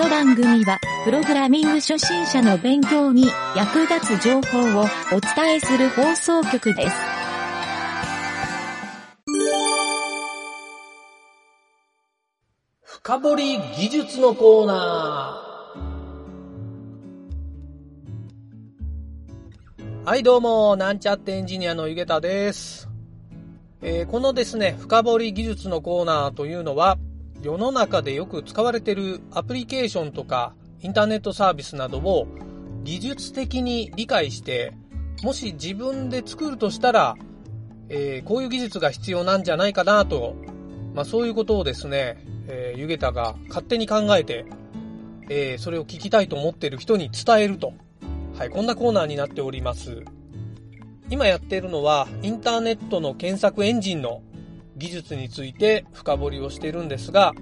の番組は、プログラミング初心者の勉強に役立つ情報をお伝えする放送局です。深掘り技術のコーナー。はい、どうも、なんちゃってエンジニアのゆげたです。えーこのですね、深掘り技術のコーナーというのは、世の中でよく使われているアプリケーションとかインターネットサービスなどを技術的に理解して、もし自分で作るとしたら、えーこういう技術が必要なんじゃないかなと、まあそういうことをですね、えー、ゆげたが勝手に考えて、えーそれを聞きたいと思っている人に伝えると。はい、こんなコーナーになっております。今やっているのは、インターネットの検索エンジンの技術について深掘りをしているんですが、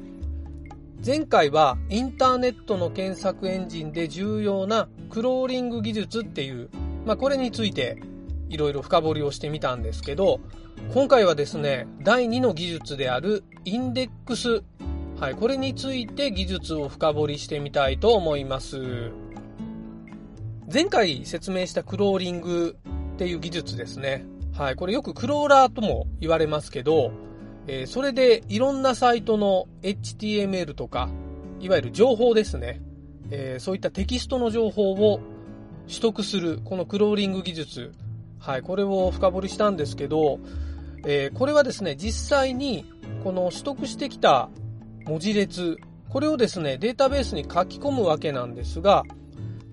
前回はインターネットの検索エンジンで重要なクローリング技術っていう、まあこれについていろいろ深掘りをしてみたんですけど、今回はですね、第2の技術であるインデックス。はい、これについて技術を深掘りしてみたいと思います。前回説明したクローリングっていう技術ですね。はい、これよくクローラーとも言われますけど、えーそれでいろんなサイトの HTML とか、いわゆる情報ですね。えーそういったテキストの情報を取得する、このクローリング技術。はい、これを深掘りしたんですけど、えーこれはですね、実際にこの取得してきた文字列、これをですね、データベースに書き込むわけなんですが、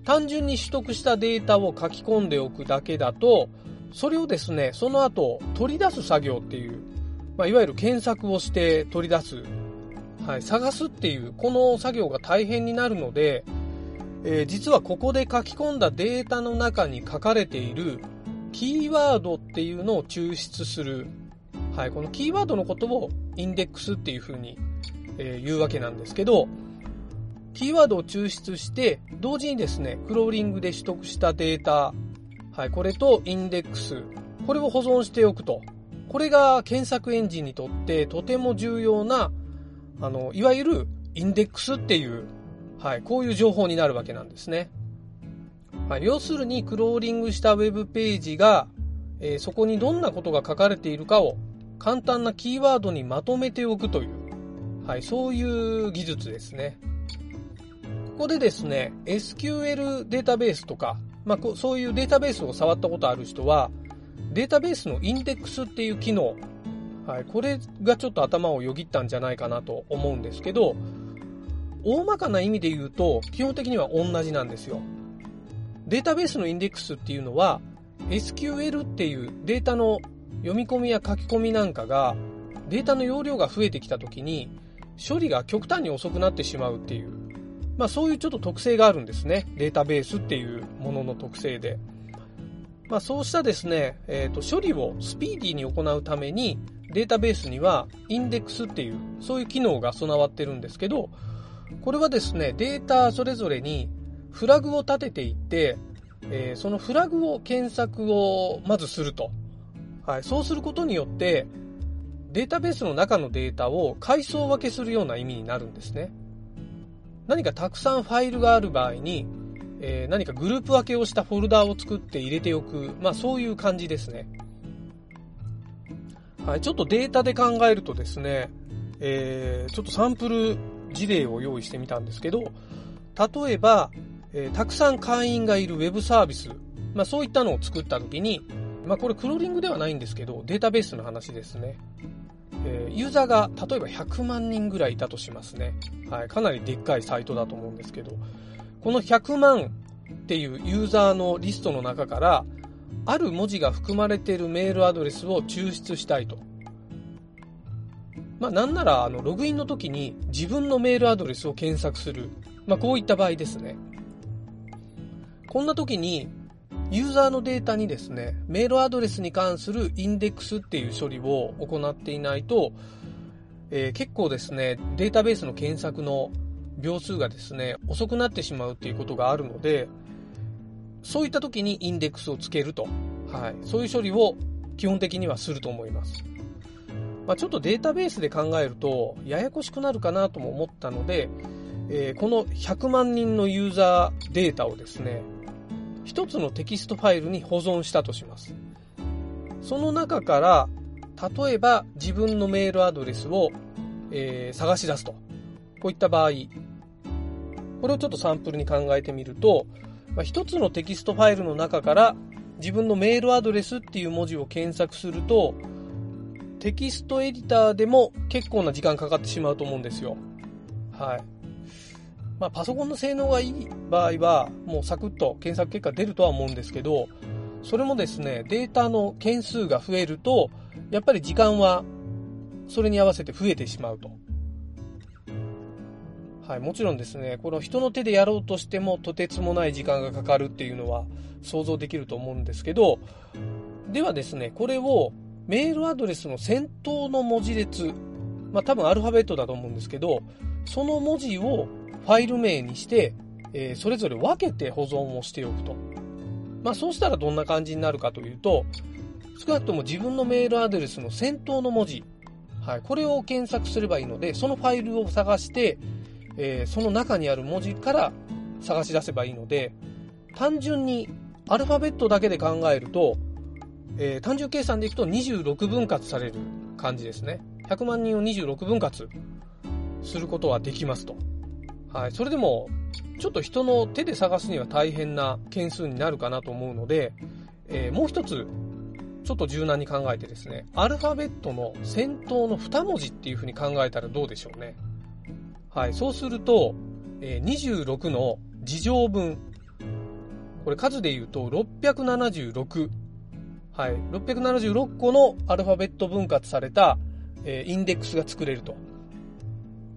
単純に取得したデータを書き込んでおくだけだと、それをですね、その後取り出す作業っていう、まあ、いわゆる検索をして取り出す、はい、探すっていう、この作業が大変になるので、えー実はここで書き込んだデータの中に書かれているキーワードっていうのを抽出する。はい、このキーワードのことをインデックスっていうふうに、えー言うわけなんですけど、キーワードを抽出して、同時にですね、クローリングで取得したデータ、はい、これとインデックス、これを保存しておくと。これが検索エンジンにとってとても重要な、あの、いわゆるインデックスっていう、はい、こういう情報になるわけなんですね。はい、要するに、クローリングしたウェブページが、えーそこにどんなことが書かれているかを簡単なキーワードにまとめておくという、はい、そういう技術ですね。ここでですね、SQL データベースとか、まあ、そういうデータベースを触ったことある人は、データベースのインデックスっていう機能、はい、これがちょっと頭をよぎったんじゃないかなと思うんですけど、大まかな意味で言うと、基本的には同じなんですよ。データベースのインデックスっていうのは、SQL っていうデータの読み込みや書き込みなんかが、データの容量が増えてきた時に、処理が極端に遅くなってしまうっていう、まあそういうちょっと特性があるんですね。データベースっていうものの特性で。まあそうしたですね、えっ、と、処理をスピーディーに行うために、データベースにはインデックスっていう、そういう機能が備わってるんですけど、これはですね、データそれぞれにフラグを立てていって、えーそのフラグを検索をまずすると。はい、そうすることによって、データベースの中のデータを階層分けするような意味になるんですね。何かたくさんファイルがある場合に、えー何かグループ分けをしたフォルダーを作って入れておく、まあそういう感じですね。はい、ちょっとデータで考えるとですね、えーちょっとサンプル事例を用意してみたんですけど、例えば、えーたくさん会員がいるウェブサービス、まあそういったのを作ったときに、まあこれクローリングではないんですけど、データベースの話ですね。えユーザーが例えば100万人ぐらいいたとしますね。はい、かなりでっかいサイトだと思うんですけど、この100万っていうユーザーのリストの中から、ある文字が含まれているメールアドレスを抽出したいと。まあなんなら、あの、ログインの時に自分のメールアドレスを検索する。まあこういった場合ですね。こんな時に、ユーザーのデータにですね、メールアドレスに関するインデックスっていう処理を行っていないと、えー結構ですね、データベースの検索の秒数がですね、遅くなってしまうっていうことがあるので、そういった時にインデックスをつけると。はい。そういう処理を基本的にはすると思います。まあ、ちょっとデータベースで考えると、ややこしくなるかなとも思ったので、えー、この100万人のユーザーデータをですね、一つのテキストファイルに保存したとします。その中から、例えば自分のメールアドレスを、えー、探し出すと。こういった場合、これをちょっとサンプルに考えてみると、まあ、一つのテキストファイルの中から自分のメールアドレスっていう文字を検索すると、テキストエディターでも結構な時間かかってしまうと思うんですよ。はい。まあ、パソコンの性能がいい場合は、もうサクッと検索結果出るとは思うんですけど、それもですね、データの件数が増えると、やっぱり時間はそれに合わせて増えてしまうと。はい、もちろんですね、この人の手でやろうとしてもとてつもない時間がかかるっていうのは想像できると思うんですけど、ではですね、これをメールアドレスの先頭の文字列、まあ多分アルファベットだと思うんですけど、その文字をファイル名にして、えー、それぞれ分けて保存をしておくと。まあそうしたらどんな感じになるかというと、少なくとも自分のメールアドレスの先頭の文字、はい、これを検索すればいいので、そのファイルを探して、えー、その中にある文字から探し出せばいいので、単純にアルファベットだけで考えると、えー、単純計算でいくと26分割される感じですね。100万人を26分割することはできますと。はい。それでも、ちょっと人の手で探すには大変な件数になるかなと思うので、えー、もう一つ、ちょっと柔軟に考えてですね、アルファベットの先頭の2文字っていう風に考えたらどうでしょうね。はい。そうすると、えー、26の事乗分。これ数で言うと676。はい。676個のアルファベット分割された、えー、インデックスが作れると。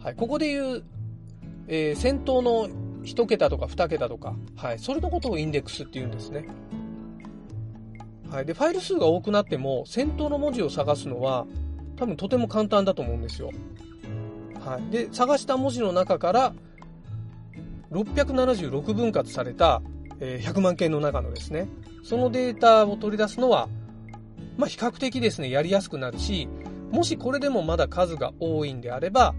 はい。ここで言うえー、先頭の1桁とか2桁とか、はい、それのことをインデックスって言うんですね。はい。で、ファイル数が多くなっても、先頭の文字を探すのは、多分とても簡単だと思うんですよ。はい。で、探した文字の中から、676分割された、え、100万件の中のですね、そのデータを取り出すのは、まあ、比較的ですね、やりやすくなるし、もしこれでもまだ数が多いんであれば、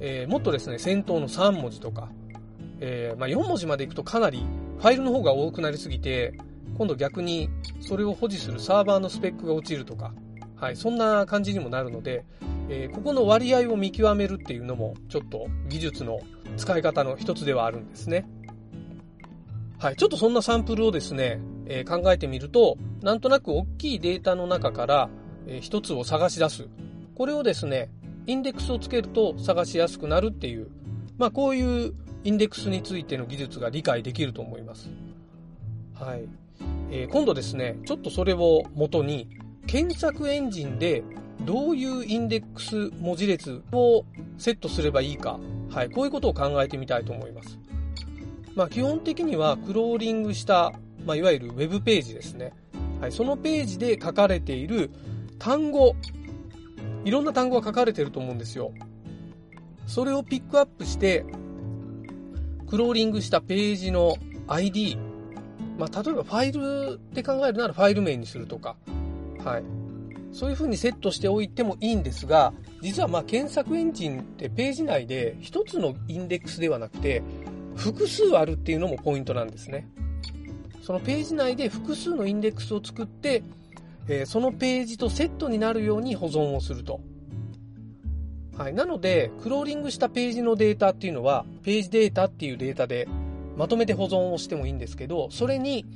えー、もっとですね、先頭の3文字とか、えー、まあ、4文字までいくとかなりファイルの方が多くなりすぎて、今度逆にそれを保持するサーバーのスペックが落ちるとか、はい、そんな感じにもなるので、えー、ここの割合を見極めるっていうのも、ちょっと技術の使い方の一つではあるんですね。はい、ちょっとそんなサンプルをですね、えー、考えてみると、なんとなく大きいデータの中から、えー、一つを探し出す。これをですね、インデックスをつけると探しやすくなるっていう、まあこういうインデックスについての技術が理解できると思います。はい。えー、今度ですね、ちょっとそれを元に、検索エンジンでどういうインデックス文字列をセットすればいいか、はい、こういうことを考えてみたいと思います。まあ基本的にはクローリングした、まあいわゆるウェブページですね。はい、そのページで書かれている単語いろんな単語が書かれていると思うんですよ。それをピックアップして、クローリングしたページの ID、まあ、例えばファイルって考えるならファイル名にするとか、はい。そういう風にセットしておいてもいいんですが、実はまあ検索エンジンってページ内で一つのインデックスではなくて、複数あるっていうのもポイントなんですね。そのページ内で複数のインデックスを作って、え、そのページとセットになるように保存をすると。はい。なので、クローリングしたページのデータっていうのは、ページデータっていうデータでまとめて保存をしてもいいんですけど、それに、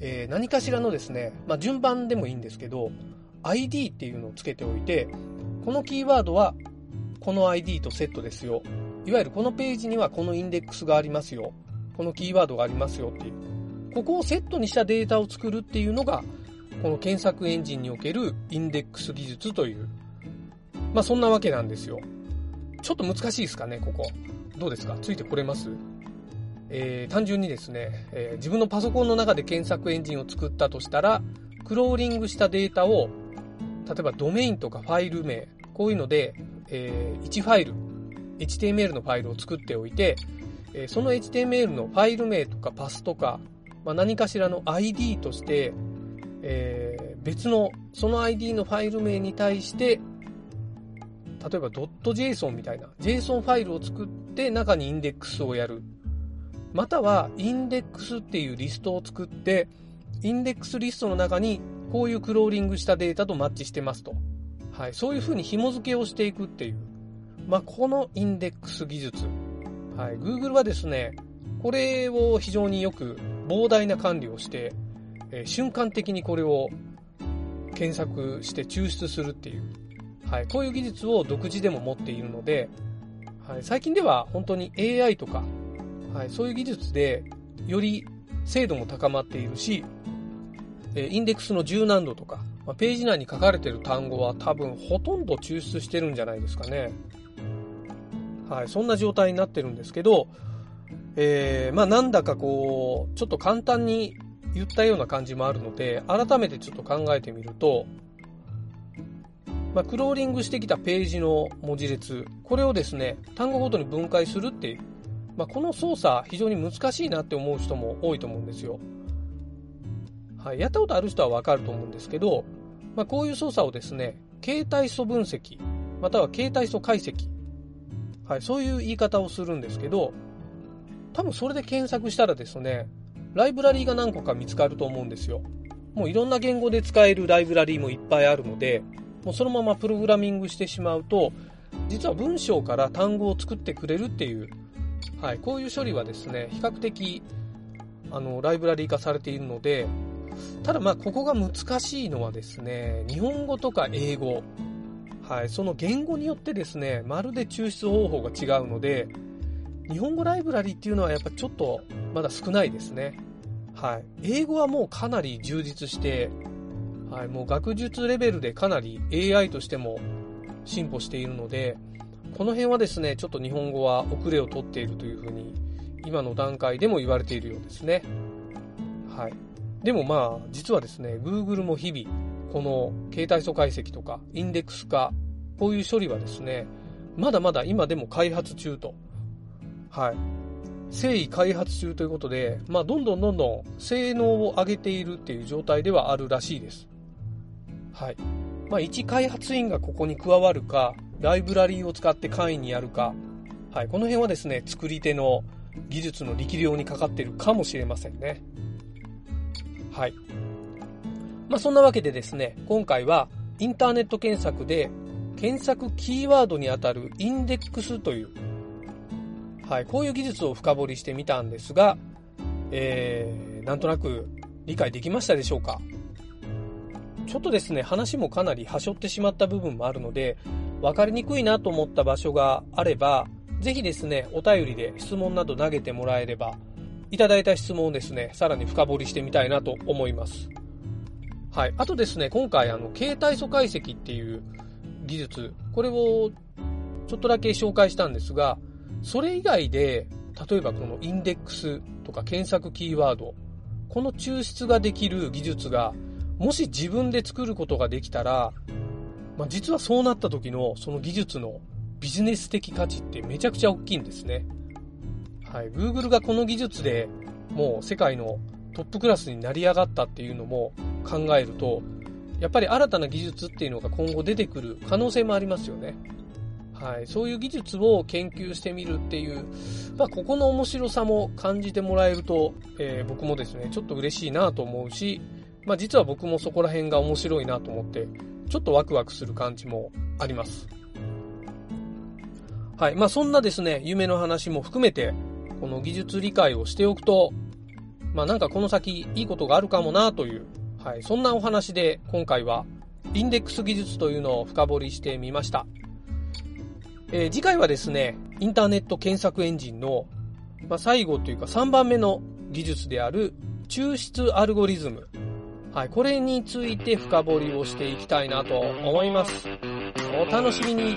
え、何かしらのですね、まあ、順番でもいいんですけど、ID っていうのをつけておいて、このキーワードはこの ID とセットですよ。いわゆるこのページにはこのインデックスがありますよ。このキーワードがありますよっていう。ここをセットにしたデータを作るっていうのが、この検索エンジンにおけるインデックス技術という、まあそんなわけなんですよ。ちょっと難しいですかね、ここ。どうですか？ついてこれます？えー、単純にですね、えー、自分のパソコンの中で検索エンジンを作ったとしたら、クローリングしたデータを、例えばドメインとかファイル名、こういうので、えー、1ファイル、HTML のファイルを作っておいて、えその HTML のファイル名とかパスとか、まあ、何かしらの ID として、えー、別の、その ID のファイル名に対して、例えば .json みたいな JSON ファイルを作って中にインデックスをやる。または、インデックスっていうリストを作って、インデックスリストの中にこういうクローリングしたデータとマッチしてますと。はい、そういうふうに紐付けをしていくっていう。まあ、このインデックス技術。はい、Google はですね、これを非常によく膨大な管理をして、えー、瞬間的にこれを検索して抽出するっていう、はい、こういう技術を独自でも持っているので、はい、最近では本当に AI とか、はい、そういう技術でより精度も高まっているし、えインデックスの柔軟度とか、まページ内に書かれている単語は多分ほとんど抽出してるんじゃないですかね。はい、そんな状態になってるんですけど、えー、まあなんだかこう、ちょっと簡単に言ったような感じもあるので、改めてちょっと考えてみると、まあ、クローリングしてきたページの文字列、これをですね、単語ごとに分解するっていう、まあ、この操作非常に難しいなって思う人も多いと思うんですよ。はい、やったことある人はわかると思うんですけど、まあ、こういう操作をですね、形態素分析、または形態素解析、はい、そういう言い方をするんですけど、多分それで検索したらですね、ライブラリーが何個か見つかると思うんですよ。もういろんな言語で使えるライブラリーもいっぱいあるので、もうそのままプログラミングしてしまうと、実は文章から単語を作ってくれるっていう、はい、こういう処理はですね、比較的、あの、ライブラリー化されているので、ただまあ、ここが難しいのはですね、日本語とか英語、はい、その言語によってですね、まるで抽出方法が違うので、日本語ライブラリっていうのはやっぱちょっとまだ少ないですね。はい。英語はもうかなり充実して、はい、もう学術レベルでかなり AI としても進歩しているので、この辺はですね、ちょっと日本語は遅れをとっているというふうに、今の段階でも言われているようですね。はい。でもまあ、実はですね、Google も日々、この形態素解析とか、インデックス化、こういう処理はですね、まだまだ今でも開発中と。はい。誠意開発中ということで、まあ、どんどんどんどん性能を上げているっていう状態ではあるらしいです。はい。まあ、一開発員がここに加わるか、ライブラリーを使って簡易にやるか、はい。この辺はですね、作り手の技術の力量にかかっているかもしれませんね。はい。まあ、そんなわけでですね、今回はインターネット検索で検索キーワードにあたるインデックスというはい、こういう技術を深掘りしてみたんですが、えー、なんとなく理解できましたでしょうかちょっとですね、話もかなり端折ってしまった部分もあるので、分かりにくいなと思った場所があれば、ぜひですね、お便りで質問など投げてもらえれば、いただいた質問をですね、さらに深掘りしてみたいなと思います。はい。あとですね、今回、あの、携帯素解析っていう技術、これをちょっとだけ紹介したんですが、それ以外で、例えばこのインデックスとか検索キーワード、この抽出ができる技術が、もし自分で作ることができたら、まあ、実はそうなった時のその技術のビジネス的価値ってめちゃくちゃ大きいんですね。はい。Google がこの技術でもう世界のトップクラスになり上がったっていうのも考えると、やっぱり新たな技術っていうのが今後出てくる可能性もありますよね。はい、そういう技術を研究してみるっていう、まあ、ここの面白さも感じてもらえると、えー、僕もですね、ちょっと嬉しいなと思うし、まあ、実は僕もそこら辺が面白いなと思って、ちょっとワクワクする感じもあります。はい。まあ、そんなですね、夢の話も含めて、この技術理解をしておくと、まあ、なんかこの先いいことがあるかもなという、はい。そんなお話で今回は、インデックス技術というのを深掘りしてみました。えー、次回はですね、インターネット検索エンジンの、まあ、最後というか3番目の技術である抽出アルゴリズム。はい、これについて深掘りをしていきたいなと思います。お楽しみに。